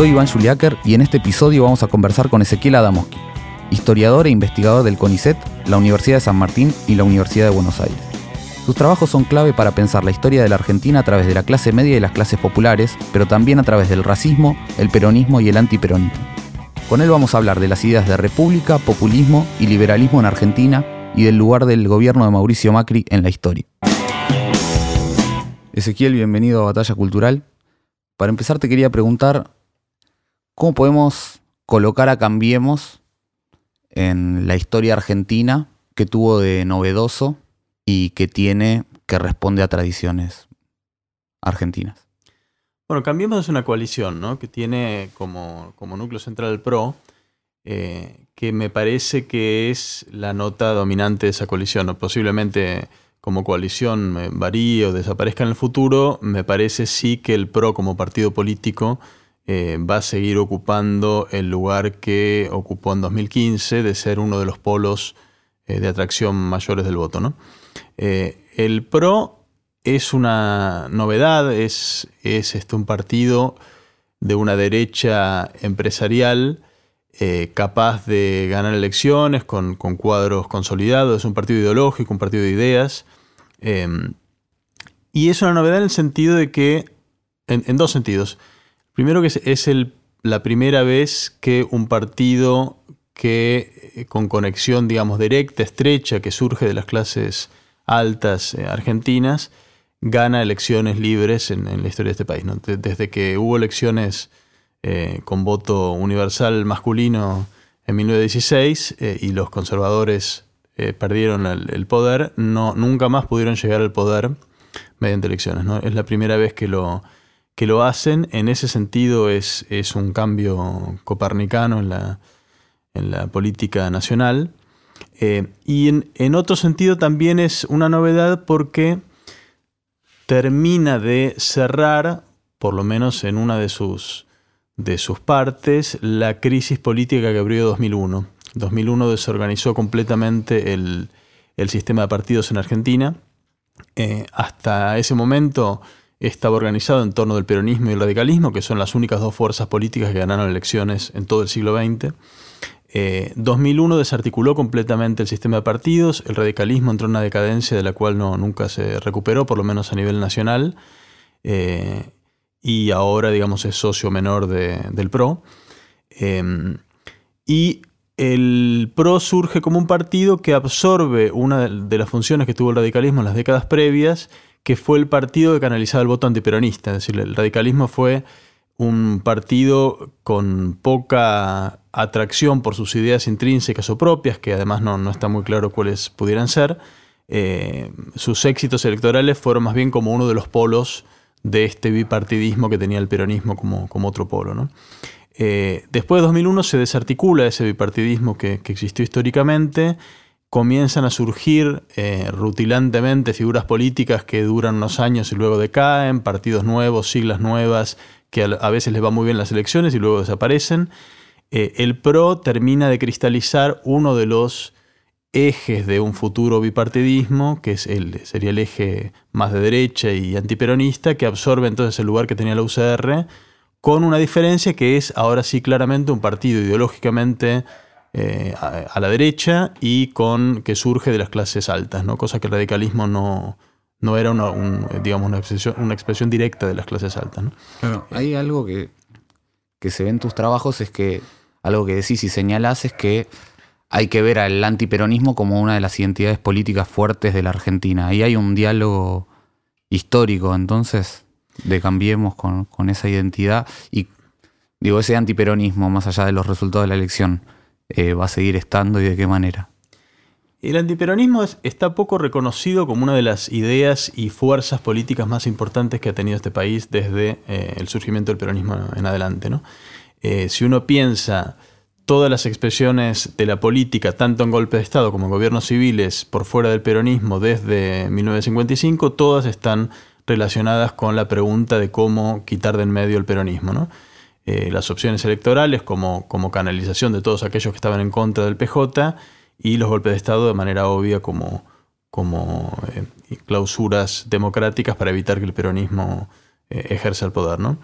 Soy Iván Juliáquer y en este episodio vamos a conversar con Ezequiel Adamoski, historiador e investigador del CONICET, la Universidad de San Martín y la Universidad de Buenos Aires. Sus trabajos son clave para pensar la historia de la Argentina a través de la clase media y las clases populares, pero también a través del racismo, el peronismo y el antiperonismo. Con él vamos a hablar de las ideas de república, populismo y liberalismo en Argentina y del lugar del gobierno de Mauricio Macri en la historia. Ezequiel, bienvenido a Batalla Cultural. Para empezar te quería preguntar ¿Cómo podemos colocar a Cambiemos en la historia argentina que tuvo de novedoso y que tiene que responde a tradiciones argentinas? Bueno, Cambiemos es una coalición ¿no? que tiene como, núcleo central el PRO, eh, que me parece que es la nota dominante de esa coalición. ¿no? Posiblemente como coalición eh, varíe o desaparezca en el futuro, me parece sí que el PRO como partido político eh, va a seguir ocupando el lugar que ocupó en 2015 de ser uno de los polos eh, de atracción mayores del voto. Eh, el PRO es una novedad, es, es este, un partido de una derecha empresarial capaz de ganar elecciones con, cuadros consolidados, es un partido ideológico, un partido de ideas. y es una novedad en el sentido de que, en dos sentidos, Primero que es, la primera vez que un partido que eh, con conexión, digamos, directa, estrecha, que surge de las clases altas eh, argentinas, gana elecciones libres en, la historia de este país. Desde que hubo elecciones eh, con voto universal masculino en 1916 y los conservadores perdieron el, poder, no, nunca más pudieron llegar al poder mediante elecciones. Es la primera vez que lo, que lo hacen. En ese sentido es, es un cambio copernicano en la, en la política nacional. Eh, y en, otro sentido también es una novedad porque termina de cerrar, por lo menos en una de sus, de sus partes, la crisis política que abrió 2001. 2001 desorganizó completamente el, sistema de partidos en Argentina. Eh, hasta ese momento estaba organizado en torno del peronismo y el radicalismo, que son las únicas dos fuerzas políticas que ganaron elecciones en todo el siglo XX. 2001 eh, desarticuló completamente el sistema de partidos, el radicalismo entró en una decadencia de la cual no, nunca se recuperó, por lo menos a nivel nacional, eh, y ahora, digamos, es socio menor del PRO. Em, y el PRO surge como un partido que absorbe una de las funciones que tuvo el radicalismo en las décadas previas que fue el partido que canalizaba el voto antiperonista. Es decir, el radicalismo fue un partido con poca atracción por sus ideas intrínsecas o propias, que además no, está muy claro cuáles pudieran ser. Eh, sus éxitos electorales fueron más bien como uno de los polos de este bipartidismo que tenía el peronismo como, como otro polo. Eh, después de 2001 se desarticula ese bipartidismo que, que existió históricamente comienzan a surgir eh, rutilantemente figuras políticas que duran unos años y luego decaen, partidos nuevos, siglas nuevas, que a, veces les va muy bien las elecciones y luego desaparecen. Eh, el PRO termina de cristalizar uno de los ejes de un futuro bipartidismo, que es el, sería el eje más de derecha y antiperonista, que absorbe entonces el lugar que tenía la UCR, con una diferencia que es ahora sí claramente un partido ideológicamente eh, a, la derecha y con que surge de las clases altas, ¿no? cosa que el radicalismo no, no era una, digamos, una, expresión, directa de las clases altas. ¿no? hay algo que, que se ve en tus trabajos, es que algo que decís y señalás es que hay que ver al antiperonismo como una de las identidades políticas fuertes de la Argentina. Ahí hay un diálogo histórico, entonces, de cambiemos con, con esa identidad y digo, ese antiperonismo más allá de los resultados de la elección. Eh, va a seguir estando y de qué manera. El antiperonismo está poco reconocido como una de las ideas y fuerzas políticas más importantes que ha tenido este país desde eh, el surgimiento del peronismo en adelante. Eh, si uno piensa todas las expresiones de la política, tanto en golpe de Estado como en gobiernos civiles por fuera del peronismo desde 1955, todas están relacionadas con la pregunta de cómo quitar de en medio el peronismo. Eh, las opciones electorales como, como canalización de todos aquellos que estaban en contra del PJ y los golpes de Estado de manera obvia como, como eh, clausuras democráticas para evitar que el peronismo eh, ejerza el poder. ¿no?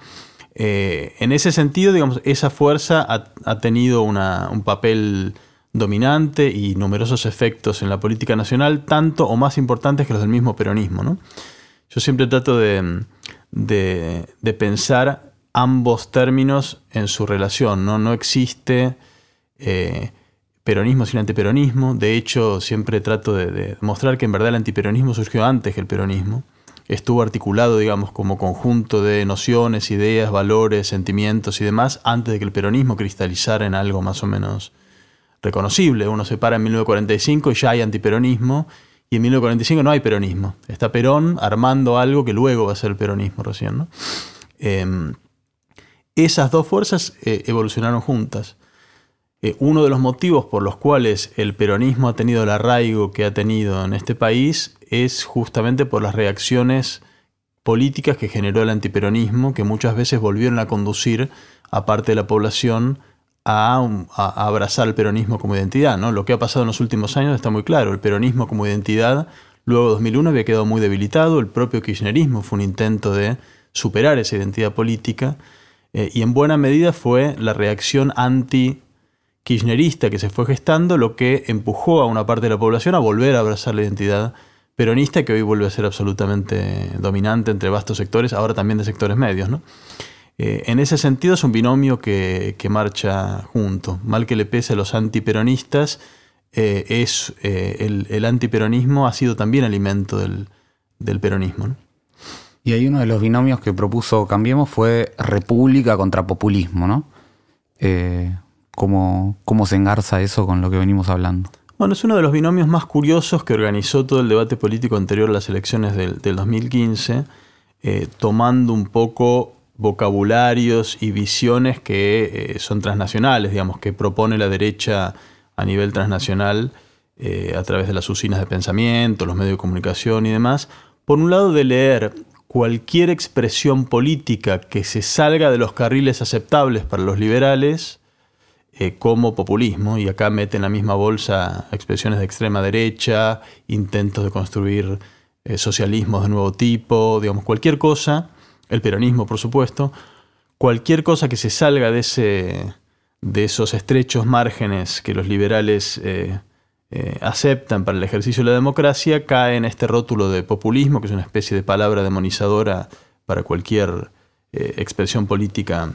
En ese sentido, digamos, esa fuerza ha, tenido un papel dominante y numerosos efectos en la política nacional, tanto o más importantes que los del mismo peronismo. ¿no? Yo siempre trato de, de, pensar ambos términos en su relación. No, no existe peronismo sin antiperonismo. De hecho, siempre trato de, de, mostrar que en verdad el antiperonismo surgió antes que el peronismo. Estuvo articulado, digamos, como conjunto de nociones, ideas, valores, sentimientos y demás antes de que el peronismo cristalizara en algo más o menos reconocible. Uno se para en 1945 y ya hay antiperonismo, y en 1945 no hay peronismo. Está Perón armando algo que luego va a ser el peronismo recién. Em, esas dos fuerzas eh, evolucionaron juntas. Eh, uno de los motivos por los cuales el peronismo ha tenido el arraigo que ha tenido en este país es justamente por las reacciones políticas que generó el antiperonismo, que muchas veces volvieron a conducir a parte de la población a, abrazar el peronismo como identidad. ¿no? Lo que ha pasado en los últimos años está muy claro. El peronismo como identidad, luego de 2001 había quedado muy debilitado. El propio kirchnerismo fue un intento de superar esa identidad política. Eh, y en buena medida fue la reacción anti kirchnerista que se fue gestando lo que empujó a una parte de la población a volver a abrazar la identidad peronista que hoy vuelve a ser absolutamente dominante entre vastos sectores, ahora también de sectores medios. Eh, en ese sentido es un binomio que, marcha junto. Mal que le pese a los antiperonistas, eh, es, el, antiperonismo ha sido también alimento del, peronismo. Y ahí uno de los binomios que propuso Cambiemos fue república contra populismo, ¿no? ¿Cómo, se engarza eso con lo que venimos hablando? Bueno, es uno de los binomios más curiosos que organizó todo el debate político anterior a las elecciones del, 2015, eh, tomando un poco vocabularios y visiones que eh, son transnacionales, digamos, que propone la derecha a nivel transnacional eh, a través de las usinas de pensamiento, los medios de comunicación y demás. Por un lado, de leer cualquier expresión política que se salga de los carriles aceptables para los liberales, eh, como populismo, y acá mete en la misma bolsa expresiones de extrema derecha, intentos de construir eh, socialismos de nuevo tipo, digamos, cualquier cosa, el peronismo por supuesto, cualquier cosa que se salga de, ese, de esos estrechos márgenes que los liberales eh, aceptan para el ejercicio de la democracia, cae en este rótulo de populismo, que es una especie de palabra demonizadora para cualquier expresión política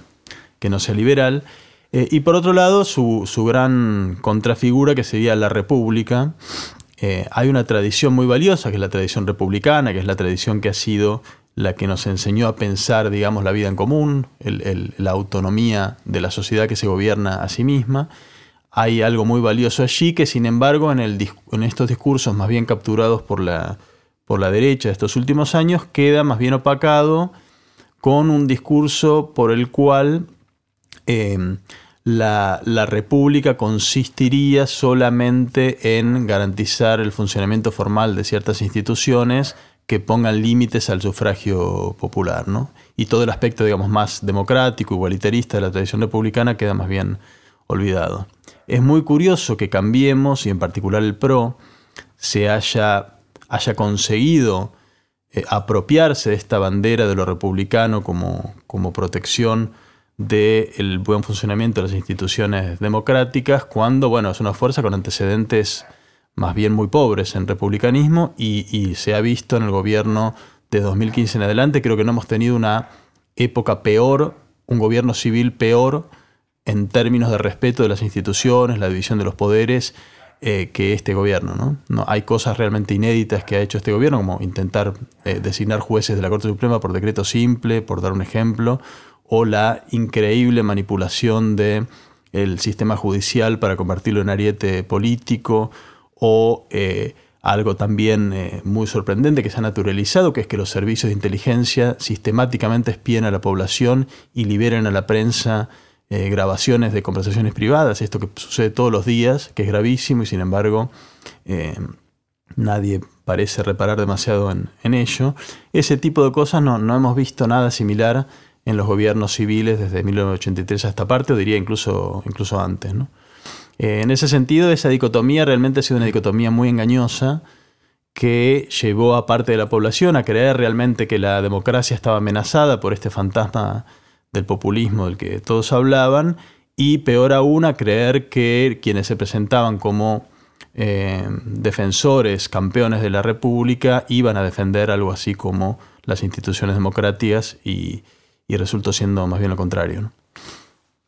que no sea liberal. Eh, y por otro lado, su, gran contrafigura, que sería la República. Eh, hay una tradición muy valiosa, que es la tradición republicana, que es la tradición que ha sido la que nos enseñó a pensar, digamos, la vida en común, la autonomía de la sociedad que se gobierna a sí misma. Hay algo muy valioso allí que, sin embargo, en, en estos discursos más bien capturados por la, la derecha de estos últimos años, queda más bien opacado con un discurso por el cual eh, la, república consistiría solamente en garantizar el funcionamiento formal de ciertas instituciones que pongan límites al sufragio popular, ¿no? Y todo el aspecto, digamos, más democrático, igualitarista de la tradición republicana queda más bien olvidado. Es muy curioso que Cambiemos, y en particular el PRO, se haya, haya conseguido eh, apropiarse de esta bandera de lo republicano como, como protección del buen funcionamiento de las instituciones democráticas cuando, bueno, es una fuerza con antecedentes más bien muy pobres en republicanismo y, se ha visto en el gobierno de 2015 en adelante, creo que no hemos tenido una época peor, un gobierno civil peor en términos de respeto de las instituciones, la división de los poderes, eh, que este gobierno. ¿no? Hay cosas realmente inéditas que ha hecho este gobierno, como intentar eh, designar jueces de la Corte Suprema por decreto simple, por dar un ejemplo, o la increíble manipulación del el sistema judicial para convertirlo en ariete político, o eh, algo también muy sorprendente que se ha naturalizado, que es que los servicios de inteligencia sistemáticamente espíen a la población y liberen a la prensa eh, grabaciones de conversaciones privadas, esto que sucede todos los días, que es gravísimo y sin embargo eh, nadie parece reparar demasiado en, ello. Ese tipo de cosas no, hemos visto nada similar en los gobiernos civiles desde 1983 a esta parte, o diría incluso, incluso antes. Eh, en ese sentido, esa dicotomía realmente ha sido una dicotomía muy engañosa que llevó a parte de la población a creer realmente que la democracia estaba amenazada por este fantasma del populismo del que todos hablaban y peor aún a creer que quienes se presentaban como eh, defensores, campeones de la República, iban a defender algo así como las instituciones democráticas y, resultó siendo más bien lo contrario.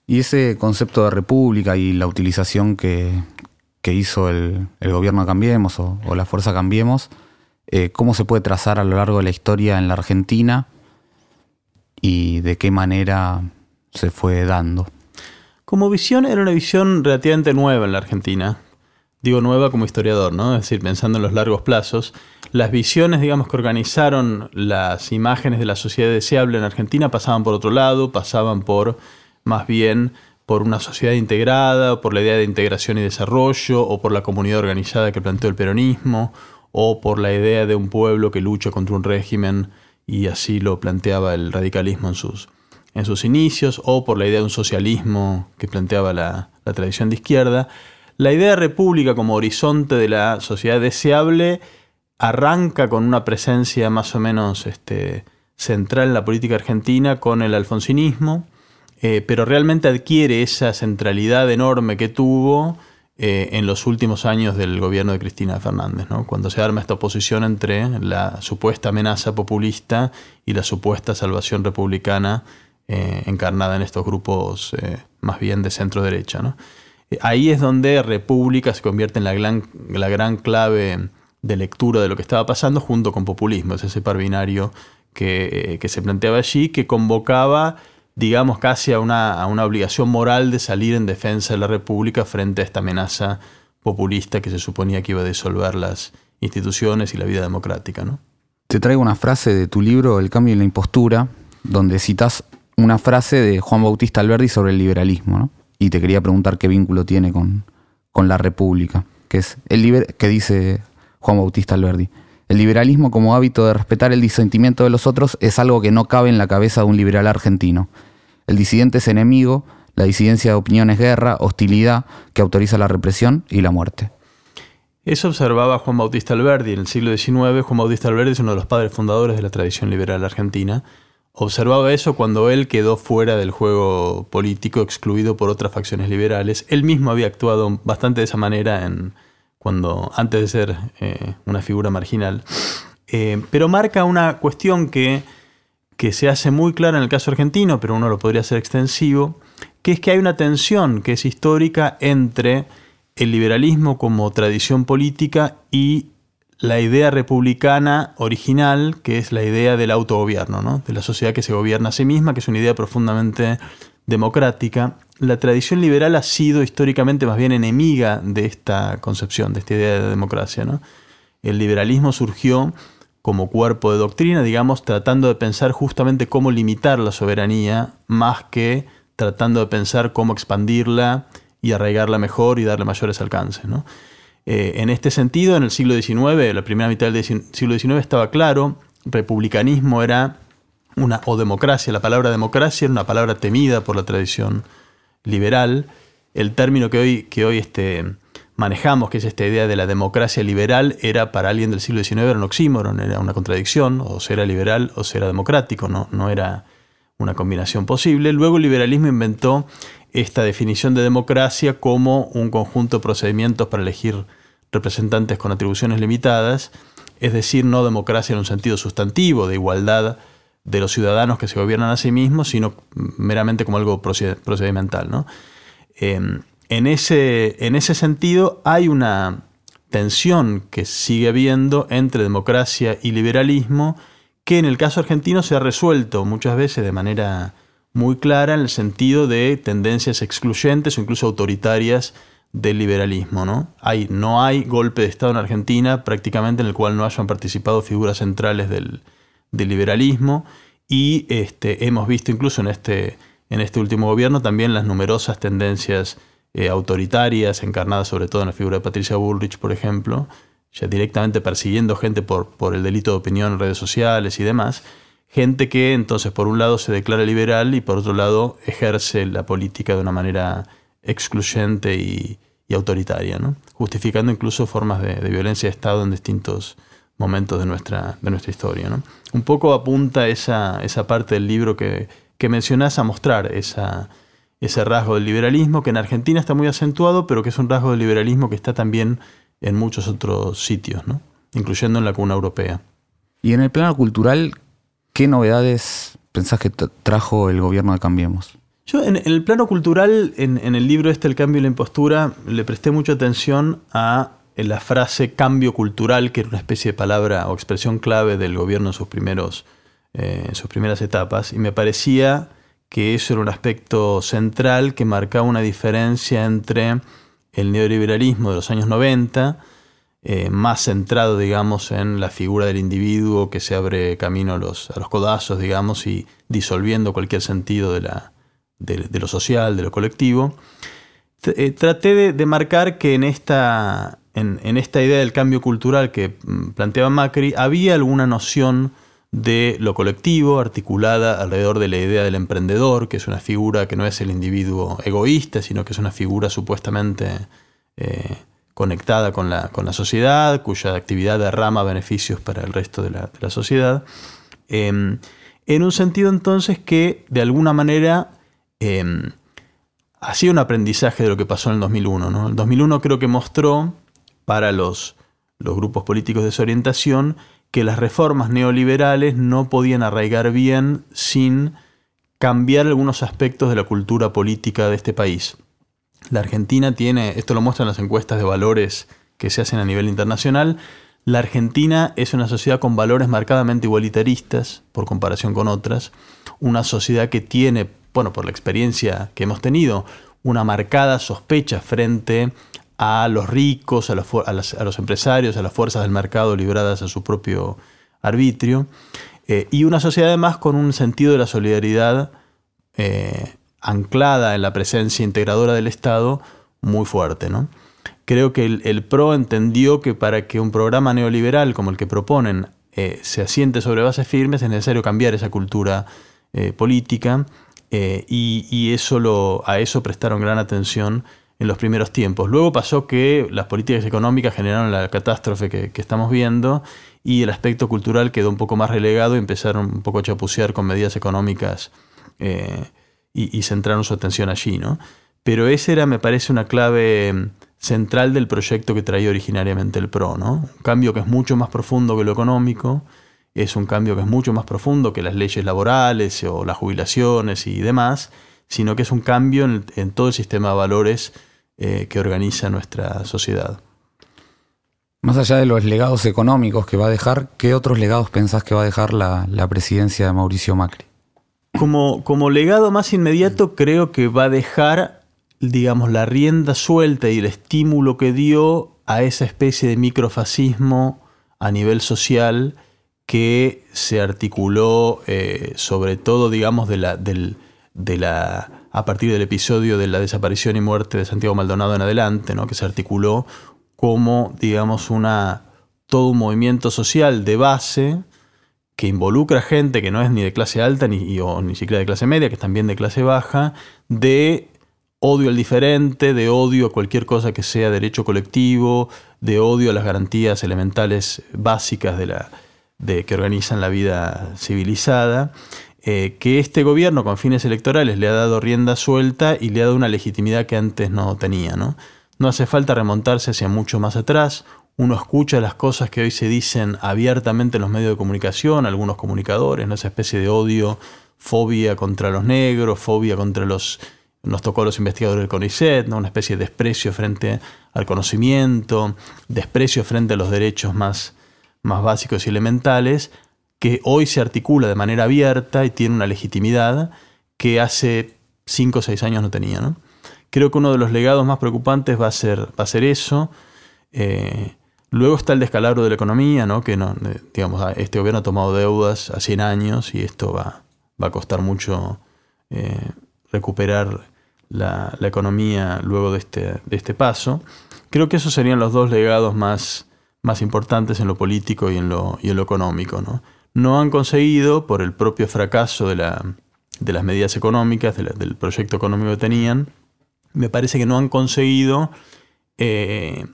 Y ese concepto de república y la utilización que, hizo el, gobierno Cambiemos o, la fuerza Cambiemos, eh, ¿cómo se puede trazar a lo largo de la historia en la Argentina y de qué manera se fue dando. Como visión era una visión relativamente nueva en la Argentina. Digo nueva como historiador, ¿no? Es decir, pensando en los largos plazos. Las visiones, digamos, que organizaron las imágenes de la sociedad deseable en Argentina pasaban por otro lado, pasaban por, más bien, por una sociedad integrada, por la idea de integración y desarrollo, o por la comunidad organizada que planteó el peronismo, o por la idea de un pueblo que lucha contra un régimen y así lo planteaba el radicalismo en sus, en sus inicios, o por la idea de un socialismo que planteaba la, tradición de izquierda. La idea de república como horizonte de la sociedad deseable arranca con una presencia más o menos este, central en la política argentina con el alfonsinismo, eh, pero realmente adquiere esa centralidad enorme que tuvo eh, en los últimos años del gobierno de Cristina Fernández, cuando se arma esta oposición entre la supuesta amenaza populista y la supuesta salvación republicana eh, encarnada en estos grupos eh, más bien de centro derecha. ahí es donde República se convierte en la gran, la gran clave de lectura de lo que estaba pasando junto con populismo, es ese par binario que, que se planteaba allí, que convocaba digamos, casi a una, obligación moral de salir en defensa de la República frente a esta amenaza populista que se suponía que iba a disolver las instituciones y la vida democrática. ¿no? Te traigo una frase de tu libro El cambio en la impostura, donde citas una frase de Juan Bautista Alberdi sobre el liberalismo, ¿no? y te quería preguntar qué vínculo tiene con, con la República, que es el que dice Juan Bautista Alberdi. El liberalismo como hábito de respetar el disentimiento de los otros es algo que no cabe en la cabeza de un liberal argentino. El disidente es enemigo, la disidencia de opinión es guerra, hostilidad que autoriza la represión y la muerte. Eso observaba Juan Bautista Alberdi en el siglo XIX. Juan Bautista Alberdi es uno de los padres fundadores de la tradición liberal argentina. Observaba eso cuando él quedó fuera del juego político, excluido por otras facciones liberales. Él mismo había actuado bastante de esa manera en, cuando, antes de ser eh, una figura marginal. Eh, pero marca una cuestión que, que se hace muy clara en el caso argentino, pero uno lo podría hacer extensivo, que es que hay una tensión que es histórica entre el liberalismo como tradición política y la idea republicana original, que es la idea del autogobierno, ¿no? de la sociedad que se gobierna a sí misma, que es una idea profundamente democrática, la tradición liberal ha sido históricamente más bien enemiga de esta concepción, de esta idea de democracia. ¿no? El liberalismo surgió como cuerpo de doctrina, digamos, tratando de pensar justamente cómo limitar la soberanía, más que tratando de pensar cómo expandirla y arraigarla mejor y darle mayores alcances. Eh, en este sentido, en el siglo XIX, la primera mitad del siglo XIX estaba claro, republicanismo era una, o democracia, la palabra democracia era una palabra temida por la tradición liberal. El término que hoy, que hoy este, manejamos, que es esta idea de la democracia liberal, era para alguien del siglo XIX era un oxímoron, era una contradicción, o era liberal o era democrático, no, no era una combinación posible. Luego el liberalismo inventó esta definición de democracia como un conjunto de procedimientos para elegir representantes con atribuciones limitadas, es decir, no democracia en un sentido sustantivo, de igualdad de los ciudadanos que se gobiernan a sí mismos, sino meramente como algo procedimental. ¿no? Em, en, ese, en ese sentido hay una tensión que sigue habiendo entre democracia y liberalismo, que en el caso argentino se ha resuelto muchas veces de manera muy clara en el sentido de tendencias excluyentes o incluso autoritarias del liberalismo. ¿no? Hay, no hay golpe de Estado en Argentina prácticamente en el cual no hayan participado figuras centrales del, del liberalismo y este, hemos visto incluso en este, en este último gobierno también las numerosas tendencias eh, autoritarias encarnadas sobre todo en la figura de Patricia Bullrich, por ejemplo, ya directamente persiguiendo gente por, por el delito de opinión en redes sociales y demás, gente que entonces por un lado se declara liberal y por otro lado ejerce la política de una manera excluyente y, autoritaria, justificando incluso formas de, violencia de Estado en distintos momentos de nuestra, de nuestra historia. ¿no? Un poco apunta esa, esa parte del libro que, que mencionás a mostrar esa, ese rasgo del liberalismo que en Argentina está muy acentuado, pero que es un rasgo del liberalismo que está también en muchos otros sitios, ¿no? incluyendo en la cuna europea. Y en el plano cultural, ¿qué novedades pensás que trajo el gobierno de Cambiemos? Yo en, el plano cultural, en, el libro este, El cambio y la impostura, le presté mucha atención a la frase cambio cultural, que era una especie de palabra o expresión clave del gobierno en sus, primeros, eh, en sus primeras etapas, y me parecía que eso era un aspecto central que marcaba una diferencia entre el neoliberalismo de los años 90, eh, más centrado, digamos, en la figura del individuo que se abre camino a los, a los codazos, digamos, y disolviendo cualquier sentido de, la, de, lo social, de lo colectivo. Eh, traté de, marcar que en esta, en, esta idea del cambio cultural que mm, planteaba Macri había alguna noción de lo colectivo, articulada alrededor de la idea del emprendedor, que es una figura que no es el individuo egoísta, sino que es una figura supuestamente eh, conectada con la, con la, sociedad, cuya actividad derrama beneficios para el resto de la, sociedad. Em, en un sentido entonces que de alguna manera em, hacía un aprendizaje de lo que pasó en el 2001. ¿no? El 2001 creo que mostró para los, grupos políticos de su orientación que las reformas neoliberales no podían arraigar bien sin cambiar algunos aspectos de la cultura política de este país. La Argentina tiene, esto lo muestran las encuestas de valores que se hacen a nivel internacional, la Argentina es una sociedad con valores marcadamente igualitaristas por comparación con otras, una sociedad que tiene, bueno, por la experiencia que hemos tenido, una marcada sospecha frente a los ricos, a los, empresarios, a las fuerzas del mercado libradas a su propio arbitrio, eh, y una sociedad además con un sentido de la solidaridad eh, anclada en la presencia integradora del Estado muy fuerte. ¿no? Creo que el, PRO entendió que para que un programa neoliberal como el que proponen eh, se asiente sobre bases firmes es necesario cambiar esa cultura política y, eso a eso prestaron gran atención en los primeros tiempos. Luego pasó que las políticas económicas generaron la catástrofe que, estamos viendo y el aspecto cultural quedó un poco más relegado y empezaron un poco a chapucear con medidas económicas eh, y, centraron su atención allí. ¿no? Pero esa era, me parece, una clave mm, central del proyecto que traía originariamente el PRO. ¿no? Un cambio que es mucho más profundo que lo económico, es un cambio que es mucho más profundo que las leyes laborales o las jubilaciones y demás, sino que es un cambio en todo el sistema de valores eh, que organiza nuestra sociedad. Más allá de los legados económicos que va a dejar, ¿qué otros legados pensás que va a dejar la, presidencia de Mauricio Macri? Como, como, legado más inmediato creo que va a dejar, digamos, la rienda suelta y el estímulo que dio a esa especie de microfascismo a nivel social que se articuló eh, sobre todo, digamos, de la, del, de la a partir del episodio de la desaparición y muerte de Santiago Maldonado en adelante, ¿no? que se articuló como, digamos, una, todo un movimiento social de base que involucra gente que no es ni de clase alta ni, o ni siquiera de clase media, que es también de clase baja, de odio al diferente, de odio a cualquier cosa que sea derecho colectivo, de odio a las garantías elementales básicas de la, de, que organizan la vida civilizada. Eh, que este gobierno con fines electorales le ha dado rienda suelta y le ha dado una legitimidad que antes no tenía. ¿no? no hace falta remontarse hacia mucho más atrás. Uno escucha las cosas que hoy se dicen abiertamente en los medios de comunicación, algunos comunicadores, esa especie de odio, fobia contra los negros, fobia contra los... Nos tocó a los investigadores del CONICET, ¿no? una especie de desprecio frente al conocimiento, desprecio frente a los derechos más, más básicos y elementales, que hoy se articula de manera abierta y tiene una legitimidad que hace 5 o 6 años no tenía. ¿no? Creo que uno de los legados más preocupantes va a ser, va a ser eso. Eh, luego está el descalabro de la economía, ¿no? que digamos, este gobierno ha tomado deudas a 100 años y esto va, va a costar mucho eh, recuperar la, economía luego de este, de este paso. Creo que esos serían los dos legados más, más importantes en lo político y en lo, y en lo económico. ¿no? No han conseguido, por el propio fracaso de, la, de las medidas económicas, del proyecto económico que tenían, me parece que no han conseguido eh,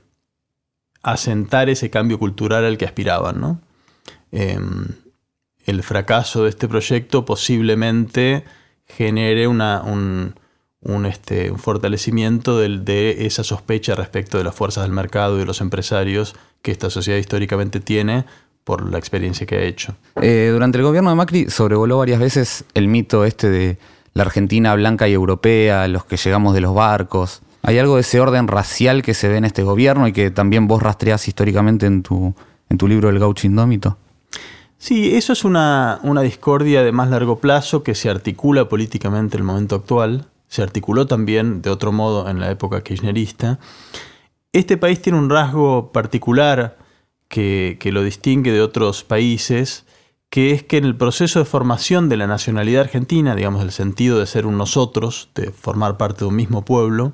asentar ese cambio cultural al que aspiraban. Em, el fracaso de este proyecto posiblemente genere este, un fortalecimiento de esa sospecha respecto de las fuerzas del mercado y de los empresarios que esta sociedad históricamente tiene por la experiencia que ha hecho. Eh, durante el gobierno de Macri sobrevoló varias veces el mito este de la Argentina blanca y europea, los que llegamos de los barcos. ¿Hay algo de ese orden racial que se ve en este gobierno y que también vos rastreás históricamente en tu, en tu libro El gaucho indómito? Sí, eso es una, una discordia de más largo plazo que se articula políticamente en el momento actual. Se articuló también de otro modo en la época kirchnerista. Este país tiene un rasgo particular que, lo distingue de otros países, que es que en el proceso de formación de la nacionalidad argentina, digamos, el sentido de ser un nosotros, de formar parte de un mismo pueblo,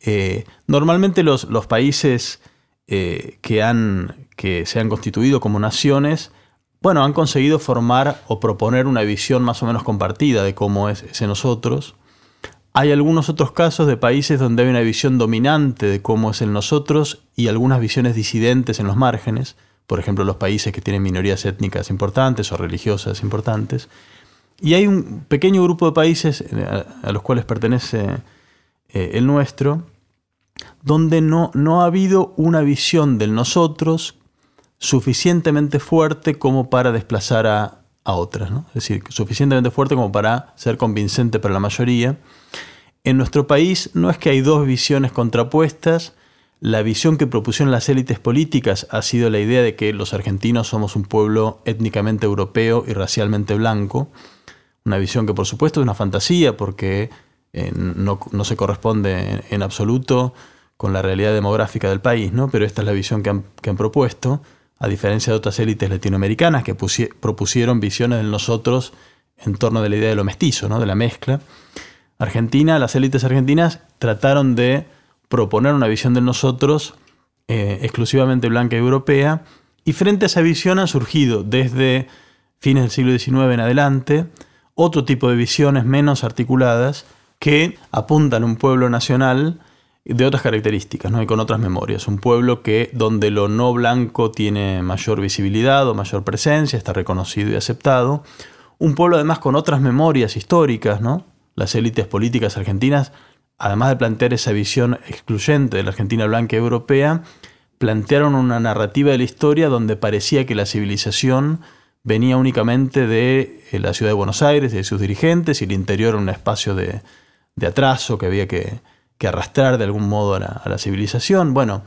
eh, normalmente los, países eh, que, que se han constituido como naciones, bueno, han conseguido formar o proponer una visión más o menos compartida de cómo es ese nosotros. Hay algunos otros casos de países donde hay una visión dominante de cómo es el nosotros y algunas visiones disidentes en los márgenes, por ejemplo los países que tienen minorías étnicas importantes o religiosas importantes. Y hay un pequeño grupo de países eh, a, los cuales pertenece eh, el nuestro, donde no, no ha habido una visión del nosotros suficientemente fuerte como para desplazar a, a otras, ¿no? es decir, suficientemente fuerte como para ser convincente para la mayoría. En nuestro país no es que hay dos visiones contrapuestas, la visión que propusieron las élites políticas ha sido la idea de que los argentinos somos un pueblo étnicamente europeo y racialmente blanco, una visión que por supuesto es una fantasía porque eh, no, se corresponde en, absoluto con la realidad demográfica del país, ¿no? pero esta es la visión que han, que han propuesto a diferencia de otras élites latinoamericanas que propusieron visiones de nosotros en torno de la idea de lo mestizo, ¿no? de la mezcla. Argentina, las élites argentinas trataron de proponer una visión de nosotros eh, exclusivamente blanca y europea, y frente a esa visión han surgido desde fines del siglo XIX en adelante otro tipo de visiones menos articuladas que apuntan a un pueblo nacional de otras características, ¿no? y con otras memorias. Un pueblo que donde lo no blanco tiene mayor visibilidad o mayor presencia, está reconocido y aceptado. Un pueblo además con otras memorias históricas, ¿no? Las élites políticas argentinas, además de plantear esa visión excluyente de la Argentina blanca europea, plantearon una narrativa de la historia donde parecía que la civilización venía únicamente de eh, la ciudad de Buenos Aires, de sus dirigentes, y el interior era un espacio de, de atraso que había que, que arrastrar de algún modo a la, civilización. Bueno,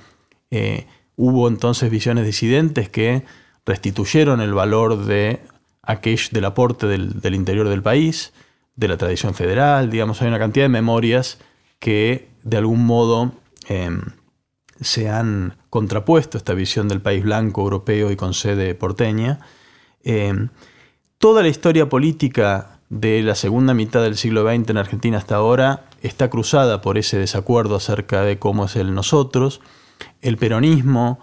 eh, hubo entonces visiones disidentes que restituyeron el valor de aquel, del aporte del, interior del país, de la tradición federal, digamos, hay una cantidad de memorias que de algún modo em, se han contrapuesto a esta visión del país blanco, europeo y con sede porteña. Em, toda la historia política de la segunda mitad del siglo XX en Argentina hasta ahora está cruzada por ese desacuerdo acerca de cómo es el nosotros. El peronismo,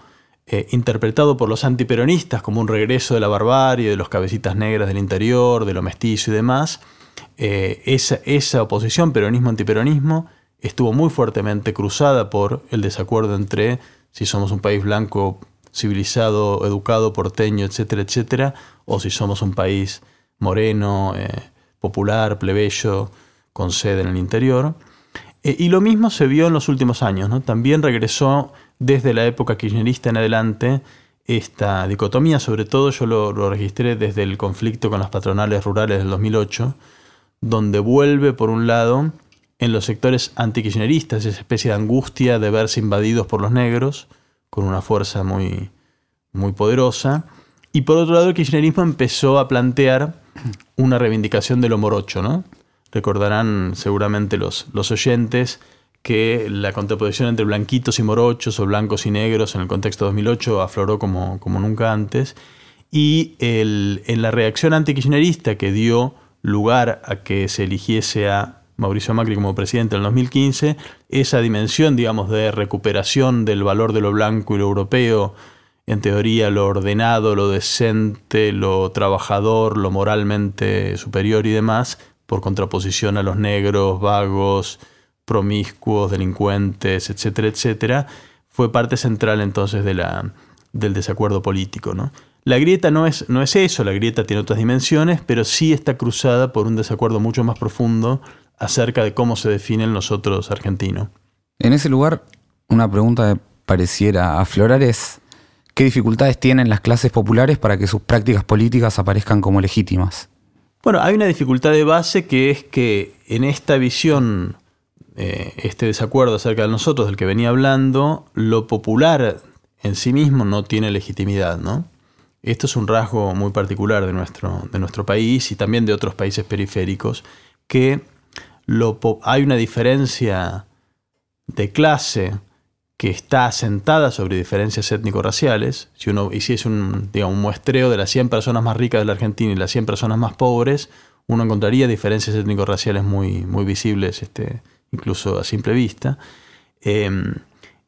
eh, interpretado por los antiperonistas como un regreso de la barbarie, de los cabecitas negras del interior, de lo mestizo y demás, eh, esa, oposición peronismo-antiperonismo estuvo muy fuertemente cruzada por el desacuerdo entre si somos un país blanco, civilizado, educado, porteño, etcétera, etcétera, o si somos un país moreno, eh, popular, plebeyo, con sede en el interior. Eh, y lo mismo se vio en los últimos años. También regresó desde la época kirchnerista en adelante esta dicotomía, sobre todo yo lo, registré desde el conflicto con las patronales rurales del 2008, donde vuelve por un lado en los sectores antikirchneristas esa especie de angustia de verse invadidos por los negros, con una fuerza muy, muy poderosa, y por otro lado el kirchnerismo empezó a plantear una reivindicación de lo morocho, ¿no? Recordarán seguramente los, los oyentes que la contraposición entre blanquitos y morochos o blancos y negros en el contexto 2008 afloró como, como nunca antes. Y en la reacción antikirchnerista que dio lugar a que se eligiese a Mauricio Macri como presidente en el 2015, esa dimensión, digamos, de recuperación del valor de lo blanco y lo europeo, en teoría lo ordenado, lo decente, lo trabajador, lo moralmente superior y demás, por contraposición a los negros, vagos, promiscuos, delincuentes, etcétera, etcétera, fue parte central entonces de la, del desacuerdo político. ¿no? La grieta no es, no es eso, la grieta tiene otras dimensiones, pero sí está cruzada por un desacuerdo mucho más profundo acerca de cómo se define el nosotros argentino. En ese lugar, una pregunta que pareciera aflorar es, ¿qué dificultades tienen las clases populares para que sus prácticas políticas aparezcan como legítimas? Bueno, hay una dificultad de base que es que en esta visión, eh, este desacuerdo acerca de nosotros del que venía hablando, lo popular en sí mismo no tiene legitimidad, ¿no? Esto es un rasgo muy particular de nuestro, de nuestro país y también de otros países periféricos, que hay una diferencia de clase que está asentada sobre diferencias étnico-raciales. Si uno hiciese un, un muestreo de las 100 personas más ricas de la Argentina y las 100 personas más pobres, uno encontraría diferencias étnico-raciales muy, muy visibles, este, incluso a simple vista. Em,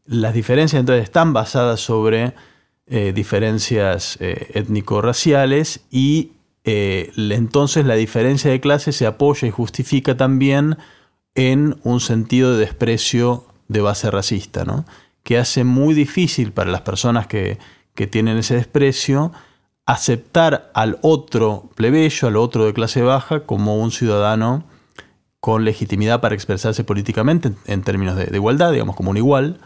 las diferencias entonces están basadas sobre eh, diferencias eh, étnico-raciales y eh, entonces la diferencia de clase se apoya y justifica también en un sentido de desprecio de base racista, ¿no? que hace muy difícil para las personas que, que tienen ese desprecio aceptar al otro plebeyo, al otro de clase baja, como un ciudadano con legitimidad para expresarse políticamente en, términos de, de, igualdad, digamos, como un igual,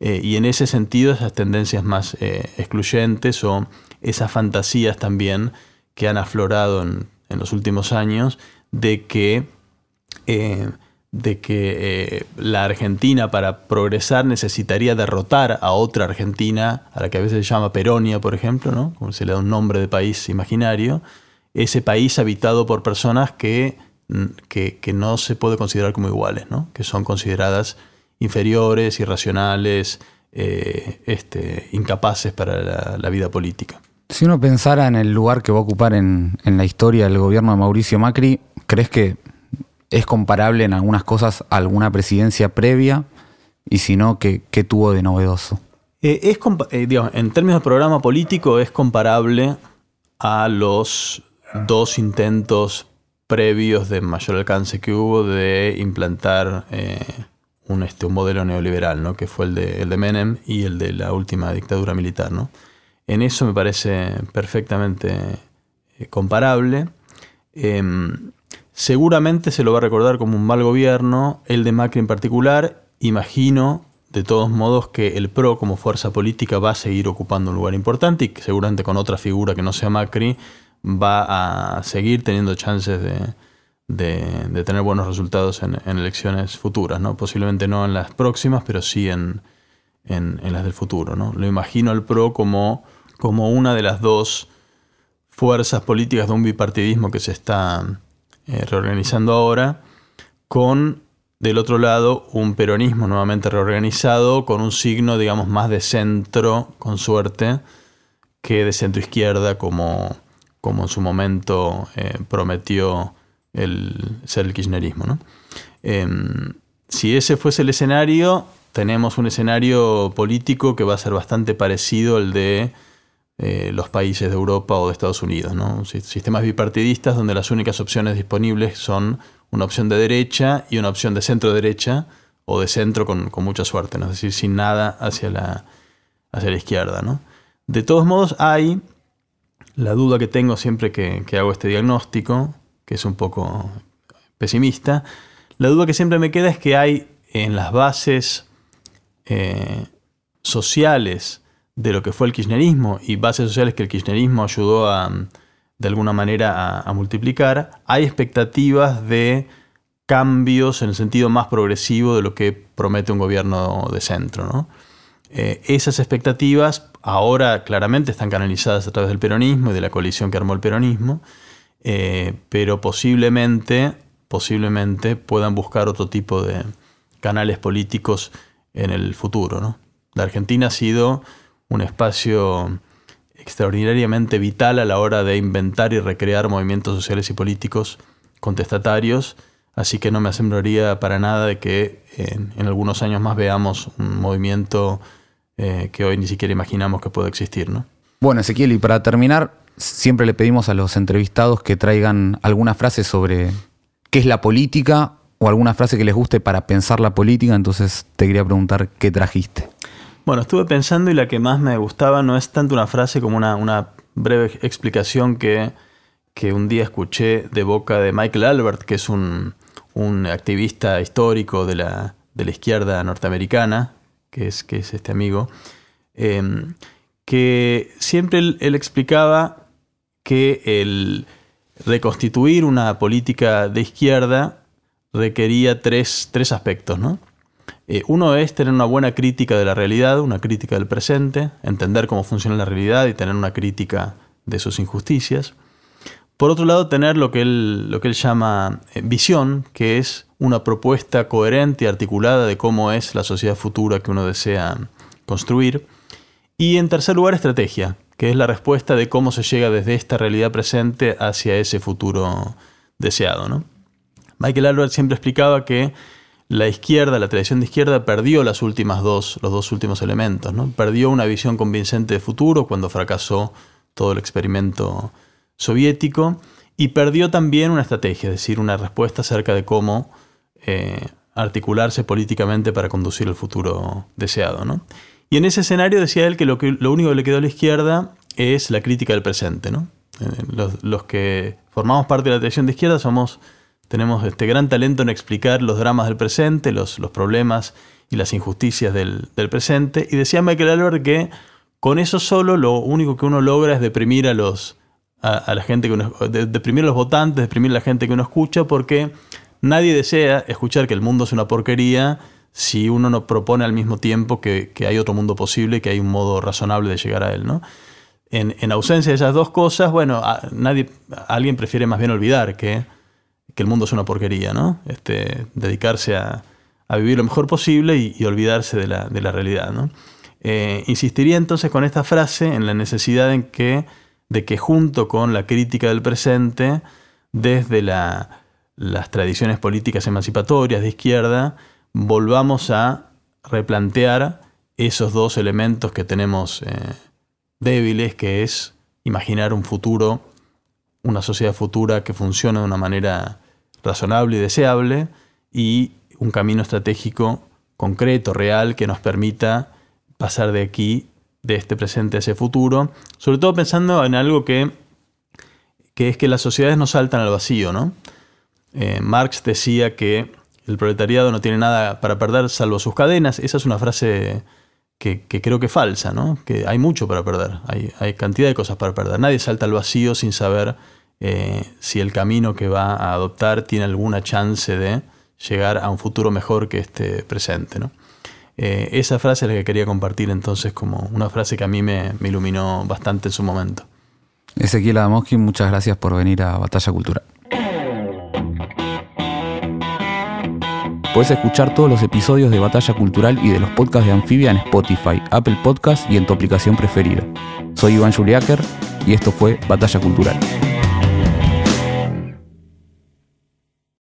eh, y en ese sentido esas tendencias más eh, excluyentes o esas fantasías también que han aflorado en, los últimos años de que, eh, de que la Argentina para progresar necesitaría derrotar a otra Argentina, a la que a veces se llama Peronia, por ejemplo, ¿no? como se le da un nombre de país imaginario, ese país habitado por personas que, que, que no se puede considerar como iguales, ¿no? que son consideradas inferiores, irracionales, eh, este, incapaces para la, vida política. Si uno pensara en el lugar que va a ocupar en, la historia el gobierno de Mauricio Macri, ¿crees que es comparable en algunas cosas a alguna presidencia previa? Y si no, ¿qué, tuvo de novedoso? Eh, es, eh, en términos de programa político, es comparable a los dos intentos previos de mayor alcance que hubo de implantar un, este, un modelo neoliberal, ¿no? que fue el de, el de Menem y el de la última dictadura militar. ¿no? En eso me parece perfectamente eh, comparable. Em, seguramente se lo va a recordar como un mal gobierno, el de Macri en particular. Imagino, de todos modos, que el PRO como fuerza política va a seguir ocupando un lugar importante y que seguramente con otra figura que no sea Macri va a seguir teniendo chances de, de, tener buenos resultados en, elecciones futuras, ¿no? Posiblemente no en las próximas, pero sí en, las del futuro, ¿no? Lo imagino al PRO como, como una de las dos fuerzas políticas de un bipartidismo que se está eh, reorganizando ahora, con del otro lado un peronismo nuevamente reorganizado, con un signo, digamos, más de centro, con suerte, que de centro izquierda, como, como en su momento eh, prometió el ser el kirchnerismo. ¿no? Em, si ese fuese el escenario, tenemos un escenario político que va a ser bastante parecido al de eh, los países de Europa o de Estados Unidos. ¿no? Sistemas bipartidistas donde las únicas opciones disponibles son una opción de derecha y una opción de centro-derecha o de centro con, mucha suerte, ¿no? es decir, sin nada hacia la, hacia la izquierda. ¿no? De todos modos, hay la duda que tengo siempre que hago este diagnóstico, que es un poco pesimista. La duda que siempre me queda es que hay en las bases eh, sociales de lo que fue el kirchnerismo y bases sociales que el kirchnerismo ayudó a, de alguna manera a, multiplicar, hay expectativas de cambios en el sentido más progresivo de lo que promete un gobierno de centro. Eh, esas expectativas ahora claramente están canalizadas a través del peronismo y de la coalición que armó el peronismo. Eh, pero posiblemente, posiblemente puedan buscar otro tipo de canales políticos en el futuro. La Argentina ha sido un espacio extraordinariamente vital a la hora de inventar y recrear movimientos sociales y políticos contestatarios Así que no me asombraría para nada de que en, algunos años más veamos un movimiento eh, que hoy ni siquiera imaginamos que pueda existir. ¿no? Bueno, Ezequiel, y para terminar, siempre le pedimos a los entrevistados que traigan alguna frase sobre qué es la política o alguna frase que les guste para pensar la política. Entonces te quería preguntar qué trajiste. Bueno, estuve pensando y la que más me gustaba no es tanto una frase como una, breve explicación que, que un día escuché de boca de Michael Albert, que es un, un activista histórico de la, de la izquierda norteamericana, que es, que es este amigo, em, que siempre él, explicaba que el reconstituir una política de izquierda requería tres, aspectos. Eh, uno es tener una buena crítica de la realidad, una crítica del presente, entender cómo funciona la realidad y tener una crítica de sus injusticias. Por otro lado, tener lo que él, lo que él llama eh, visión, que es una propuesta coherente y articulada de cómo es la sociedad futura que uno desea construir. Y en tercer lugar, estrategia, que es la respuesta de cómo se llega desde esta realidad presente hacia ese futuro deseado. ¿no? Michael Albert siempre explicaba que la izquierda, la tradición de izquierda, perdió las últimas dos, los dos últimos elementos. ¿no? Perdió una visión convincente de futuro cuando fracasó todo el experimento soviético y perdió también una estrategia, es decir, una respuesta acerca de cómo eh, articularse políticamente para conducir el futuro deseado. ¿no? Y en ese escenario decía él que lo, que lo único que le quedó a la izquierda es la crítica del presente. ¿no? Los, que formamos parte de la tradición de izquierda somos, tenemos este gran talento en explicar los dramas del presente, los, los problemas y las injusticias del, del presente. Y decía Michael Albert que con eso solo lo único que uno logra es deprimir a los, a, la gente que uno, deprimir a los votantes, deprimir a la gente que uno escucha, porque nadie desea escuchar que el mundo es una porquería si uno no propone al mismo tiempo que, hay otro mundo posible, que hay un modo razonable de llegar a él, ¿no? En, ausencia de esas dos cosas, bueno, nadie, alguien prefiere más bien olvidar que, el mundo es una porquería, ¿no? Este, dedicarse a, vivir lo mejor posible y, olvidarse de la, realidad, ¿no? Eh, insistiría entonces con esta frase en la necesidad que de que junto con la crítica del presente, desde las tradiciones políticas emancipatorias de izquierda, volvamos a replantear esos dos elementos que tenemos eh, débiles, que es imaginar un futuro, una sociedad futura que funcione de una manera razonable y deseable, y un camino estratégico concreto, real, que nos permita pasar de aquí de este presente a ese futuro, sobre todo pensando en algo que, que es que las sociedades no saltan al vacío. ¿no? Eh, Marx decía que el proletariado no tiene nada para perder salvo sus cadenas. Esa es una frase que, creo que es falsa, ¿no? que hay mucho para perder, hay, cantidad de cosas para perder. Nadie salta al vacío sin saber eh, si el camino que va a adoptar tiene alguna chance de llegar a un futuro mejor que este presente. ¿no? Eh, esa frase es la que quería compartir entonces como una frase que a mí me, iluminó bastante en su momento. Ezequiel Adamoski, muchas gracias por venir a Batalla Cultural. Puedes escuchar todos los episodios de Batalla Cultural y de los podcasts de Anfibia en Spotify, Apple Podcasts y en tu aplicación preferida. Soy Iván Juliáquer y esto fue Batalla Cultural.